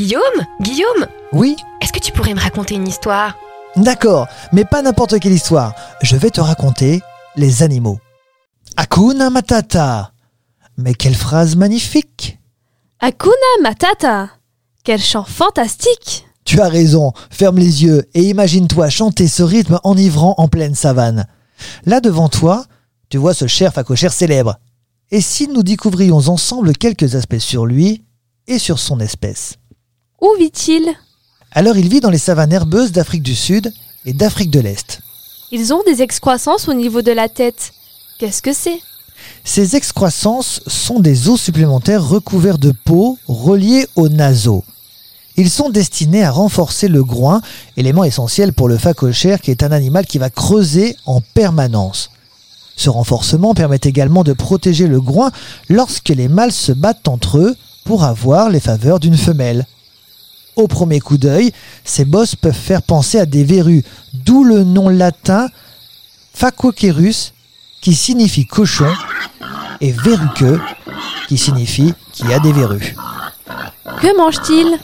Guillaume Guillaume Oui Est-ce que tu pourrais me raconter une histoire? D'accord, mais pas n'importe quelle histoire. Je vais te raconter les animaux. Hakuna Matata Mais quelle phrase magnifique Hakuna Matata Quel chant fantastique Tu as raison, ferme les yeux et imagine-toi chanter ce rythme enivrant en pleine savane. Là devant toi, tu vois ce cher facochère célèbre. Et si nous découvrions ensemble quelques aspects sur lui et sur son espèce? Où vit-il? Alors il vit dans les savanes herbeuses d'Afrique du Sud et d'Afrique de l'Est. Ils ont des excroissances au niveau de la tête. Qu'est-ce que c'est? Ces excroissances sont des os supplémentaires recouverts de peau reliés aux naseaux. Ils sont destinés à renforcer le groin, élément essentiel pour le phacochère qui est un animal qui va creuser en permanence. Ce renforcement permet également de protéger le groin lorsque les mâles se battent entre eux pour avoir les faveurs d'une femelle. Au premier coup d'œil, ces bosses peuvent faire penser à des verrues, d'où le nom latin Phacocherus qui signifie cochon et verruqueux qui signifie qu'il y a des verrues. Que mange-t-il?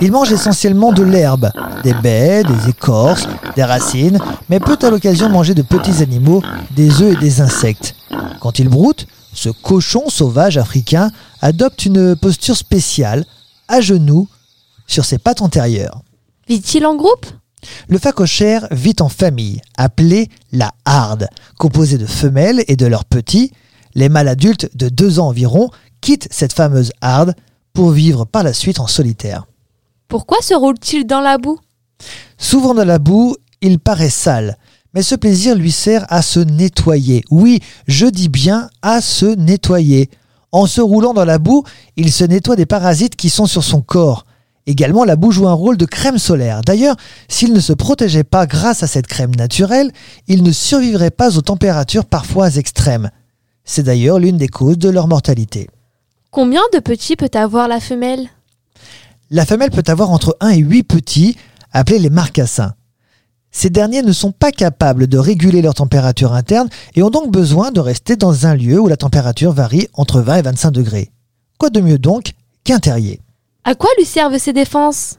Il mange essentiellement de l'herbe, des baies, des écorces, des racines, mais peut à l'occasion manger de petits animaux, des œufs et des insectes. Quand il broute, ce cochon sauvage africain adopte une posture spéciale, à genoux, sur ses pattes antérieures. Vit-il en groupe? Le phacochère vit en famille, appelée la harde, composée de femelles et de leurs petits. Les mâles adultes de deux ans environ quittent cette fameuse harde pour vivre par la suite en solitaire. Pourquoi se roule-t-il dans la boue? Souvent dans la boue, il paraît sale, mais ce plaisir lui sert à se nettoyer. Oui, je dis bien à se nettoyer. En se roulant dans la boue, il se nettoie des parasites qui sont sur son corps. Également, la boue joue un rôle de crème solaire. D'ailleurs, s'il ne se protégeait pas grâce à cette crème naturelle, il ne survivrait pas aux températures parfois extrêmes. C'est d'ailleurs l'une des causes de leur mortalité. Combien de petits peut avoir la femelle? La femelle peut avoir entre 1 et 8 petits, appelés les marcassins. Ces derniers ne sont pas capables de réguler leur température interne et ont donc besoin de rester dans un lieu où la température varie entre 20 et 25 degrés. Quoi de mieux donc qu'un terrier? À quoi lui servent ces défenses?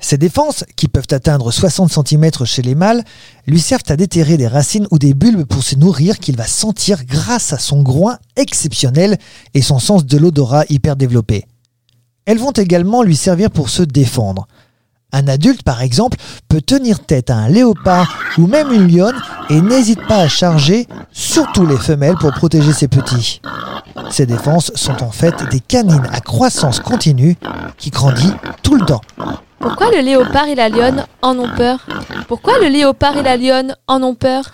Ces défenses, qui peuvent atteindre 60 cm chez les mâles, lui servent à déterrer des racines ou des bulbes pour se nourrir qu'il va sentir grâce à son groin exceptionnel et son sens de l'odorat hyper développé. Elles vont également lui servir pour se défendre. Un adulte, par exemple, peut tenir tête à un léopard ou même une lionne et n'hésite pas à charger, surtout les femelles, pour protéger ses petits. Ces défenses sont en fait des canines à croissance continue qui grandit tout le temps. Pourquoi le léopard et la lionne en ont peur? Pourquoi le léopard et la lionne en ont peur?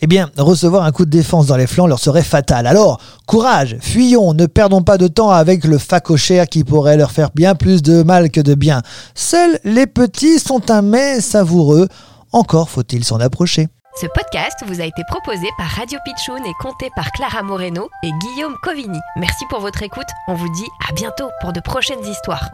Eh bien, recevoir un coup de défense dans les flancs leur serait fatal. Alors, courage, fuyons, ne perdons pas de temps avec le facochère qui pourrait leur faire bien plus de mal que de bien. Seuls les petits sont un mets savoureux. Encore faut-il s'en approcher. Ce podcast vous a été proposé par Radio Pitchoun et compté par Clara Moreno et Guillaume Covini. Merci pour votre écoute. On vous dit à bientôt pour de prochaines histoires.